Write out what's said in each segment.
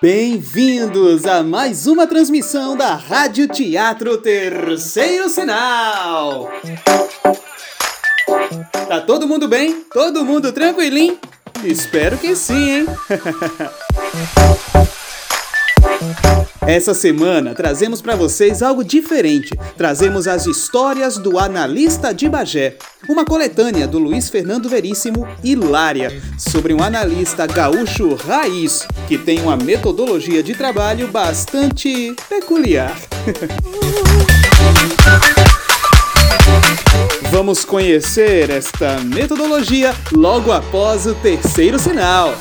Bem-vindos a mais uma transmissão da Rádio Teatro Terceiro Sinal. Tá todo mundo bem? Todo mundo tranquilinho? Espero que sim, hein? Essa semana trazemos para vocês algo diferente. Trazemos as histórias do analista de Bagé, uma coletânea do Luiz Fernando Veríssimo Hilária, sobre um analista gaúcho raiz que tem uma metodologia de trabalho bastante peculiar. Vamos conhecer esta metodologia logo após o terceiro sinal.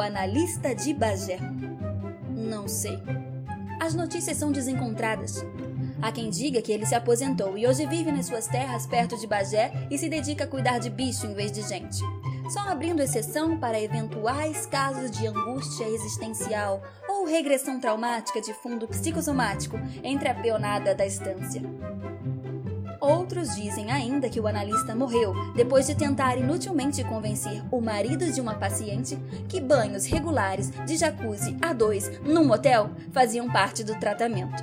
O analista de Bagé? Não sei. As notícias são desencontradas. Há quem diga que ele se aposentou e hoje vive nas suas terras perto de Bagé e se dedica a cuidar de bicho em vez de gente. Só abrindo exceção para eventuais casos de angústia existencial ou regressão traumática de fundo psicossomático entre a peonada da estância. Outros dizem ainda que o analista morreu depois de tentar inutilmente convencer o marido de uma paciente que banhos regulares de jacuzzi a dois num motel faziam parte do tratamento.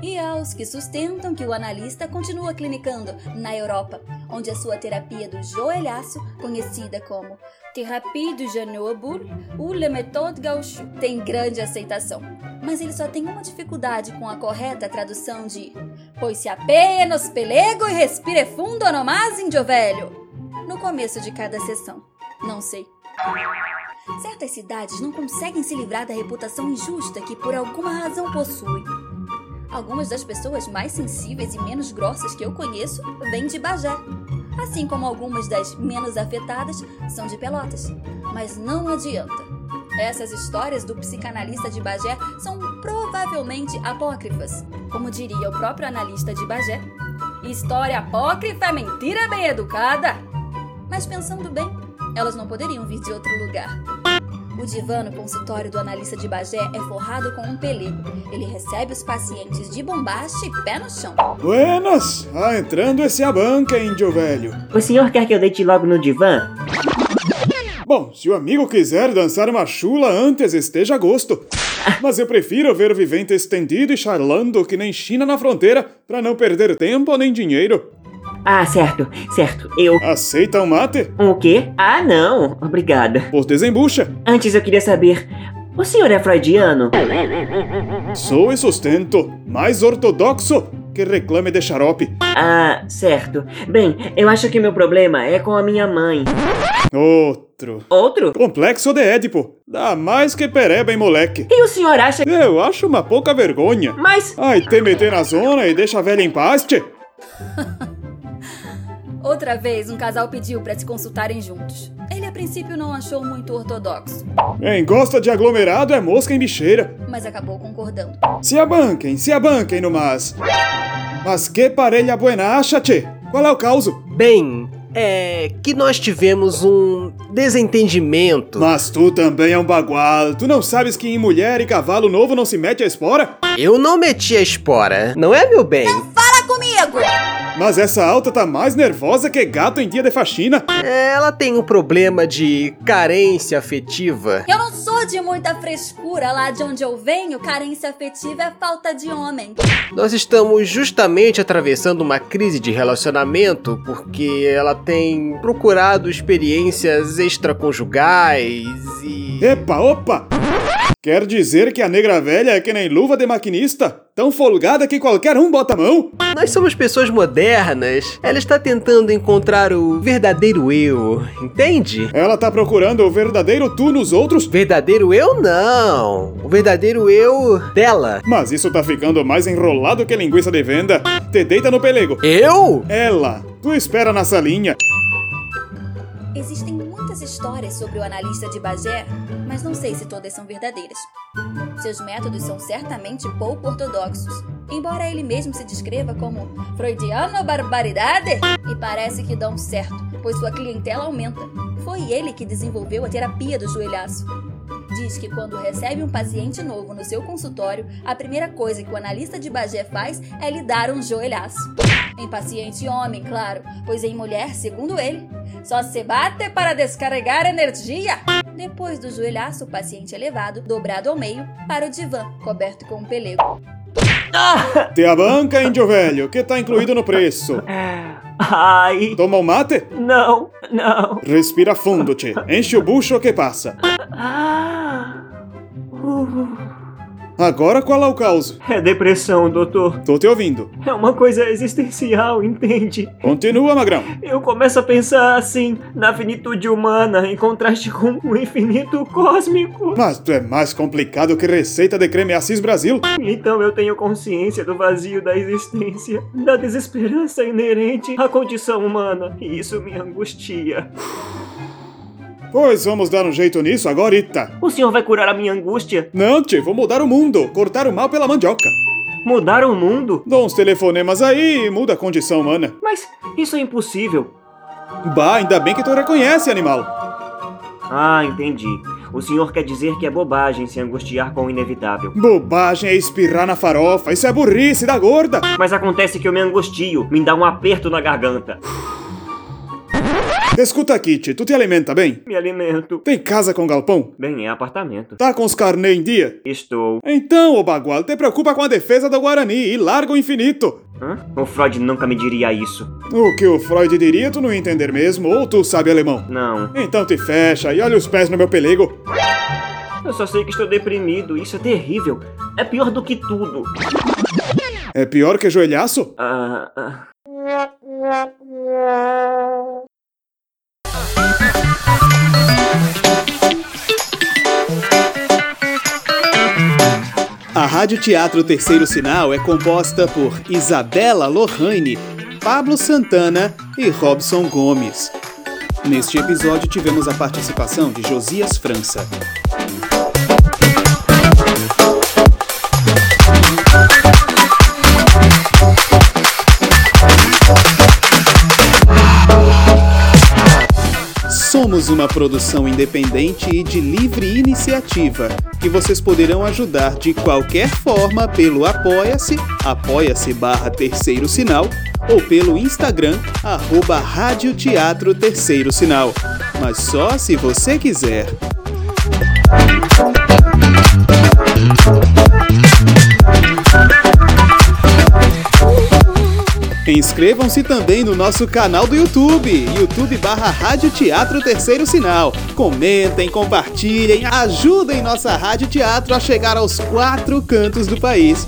E aos que sustentam que o analista continua clinicando na Europa, onde a sua terapia do joelhaço, conhecida como Thérapie du Genoux ou Le Méthode Gaucho, tem grande aceitação. Mas ele só tem uma dificuldade com a correta tradução de Pois se apenas pelego e respire fundo nomás, índio velho, no começo de cada sessão. Não sei. Certas cidades não conseguem se livrar da reputação injusta que por alguma razão possuem. Algumas das pessoas mais sensíveis e menos grossas que eu conheço vêm de Bagé, assim como algumas das menos afetadas são de Pelotas. Mas não adianta. Essas histórias do psicanalista de Bagé são provavelmente apócrifas, como diria o próprio analista de Bagé. História apócrifa é mentira bem educada. Mas pensando bem, elas não poderiam vir de outro lugar. O divã no consultório do analista de Bagé é forrado com um pelego. Ele recebe os pacientes de bombacha e pé no chão. Buenas! Ah, entrando esse a banca, índio velho. O senhor quer que eu deite logo no divã? Bom, se o amigo quiser dançar uma chula antes, esteja a gosto. Mas eu prefiro ver o vivente estendido e charlando que nem China na fronteira, para não perder tempo nem dinheiro. Ah, certo, certo. Eu. Aceita um mate? O quê? Ah, não. Obrigada. Pois desembucha. Antes eu queria saber. O senhor é freudiano? Sou e sustento, mais ortodoxo que reclame de xarope. Ah, certo. Bem, eu acho que meu problema é com a minha mãe. Outro. Outro? Complexo de Édipo. Dá mais que pereba, hein, moleque. E o senhor acha. Eu acho uma pouca vergonha. Mas. Ai, te meter na zona e deixa a velha em paz, tchê. Outra vez, um casal pediu para se consultarem juntos. Ele a princípio não achou muito ortodoxo, Quem gosta de aglomerado é mosca em bicheira. Mas acabou concordando. Se abanquem, se abanquem no mas. Mas que parelha buena acha, tchê? Qual é o causo? Bem, é que nós tivemos um desentendimento. Mas tu também é um bagual. Tu não sabes que em mulher e cavalo novo não se mete a espora? Eu não meti a espora, não é, meu bem? Fala comigo! Mas essa alta tá mais nervosa que gato em dia de faxina. Ela tem um problema de carência afetiva. Eu não de muita frescura. Lá de onde eu venho, carência afetiva é falta de homem. Nós estamos justamente atravessando uma crise de relacionamento porque ela tem procurado experiências extraconjugais e. Epa, opa! Quer dizer que a negra velha é que nem luva de maquinista? Tão folgada que qualquer um bota a mão? Nós somos pessoas modernas. Ela está tentando encontrar o verdadeiro eu, entende? Ela tá procurando o verdadeiro tu nos outros? Verdadeiro eu não. O verdadeiro eu dela. Mas isso tá ficando mais enrolado que linguiça de venda. Te deita no pelego. Eu? Ela, tu espera na salinha. Existem muitas histórias sobre o analista de Bagé, mas não sei se todas são verdadeiras. Seus métodos são certamente pouco ortodoxos, embora ele mesmo se descreva como freudiano barbaridade, e parece que dão certo, pois sua clientela aumenta. Foi ele que desenvolveu a terapia do joelhaço. Diz que quando recebe um paciente novo no seu consultório, a primeira coisa que o analista de Bagé faz é lhe dar um joelhaço. Em paciente homem, claro, pois em mulher, segundo ele, só se bate para descarregar energia. Depois do joelhaço, o paciente é levado, dobrado ao meio, para o divã, coberto com um pelego. Te a banca, índio velho, que tá incluído no preço. Ai, Toma um mate? não, não. Respira fundo, tchê. Enche o bucho que passa. Agora qual é o caos? é depressão, doutor. Tô te ouvindo. É uma coisa existencial, entende? Continua, magrão. Eu começo a pensar assim, na finitude humana, em contraste com o infinito cósmico. Mas tu é mais complicado que receita de creme Assis Brasil. Então eu tenho consciência do vazio da existência, da desesperança inerente à condição humana. E isso me angustia. Pois vamos dar um jeito nisso agora, Ita. O senhor vai curar a minha angústia? Não, tchê, vou mudar o mundo. Cortar o mal pela mandioca. Mudar o mundo? Dá uns telefonemas aí e muda a condição humana. Mas isso é impossível. Bah, ainda bem que tu reconhece, animal. Ah, entendi. O senhor quer dizer que é bobagem se angustiar com o inevitável. Bobagem é espirrar na farofa. Isso é burrice da gorda. Mas acontece que eu me angustio, me dá um aperto na garganta. Escuta aqui, tchê, tu te alimenta bem? Me alimento. Tem casa com galpão? Bem, é apartamento. Tá com os carnê em dia? Estou. Então, ô bagual, te preocupa com a defesa do Guarani e larga o infinito. Hã? O Freud nunca me diria isso. O que o Freud diria tu não ia entender mesmo, ou tu sabe alemão? Não. Então te fecha e olha os pés no meu pelego. Eu só sei que estou deprimido. Isso é terrível. É pior do que tudo. É pior que joelhaço? Ah, ah. A Rádio Teatro Terceiro Sinal é composta por Isabela Lohane, Pablo Santana e Robson Gomes. Neste episódio tivemos a participação de Josias França. Somos uma produção independente e de livre iniciativa, que vocês poderão ajudar de qualquer forma pelo Apoia-se, apoia-se barra terceiro sinal, ou pelo Instagram, arroba Rádio Teatro Terceiro Sinal. Mas só se você quiser. Inscrevam-se também no nosso canal do YouTube, YouTube barra Rádio Teatro Terceiro Sinal. Comentem, compartilhem, ajudem nossa Rádio Teatro a chegar aos quatro cantos do país.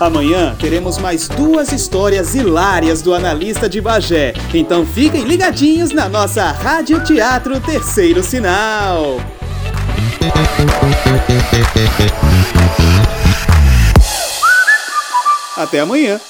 Amanhã teremos mais duas histórias hilárias do analista de Bagé. Então fiquem ligadinhos na nossa Rádio Teatro Terceiro Sinal. Até amanhã.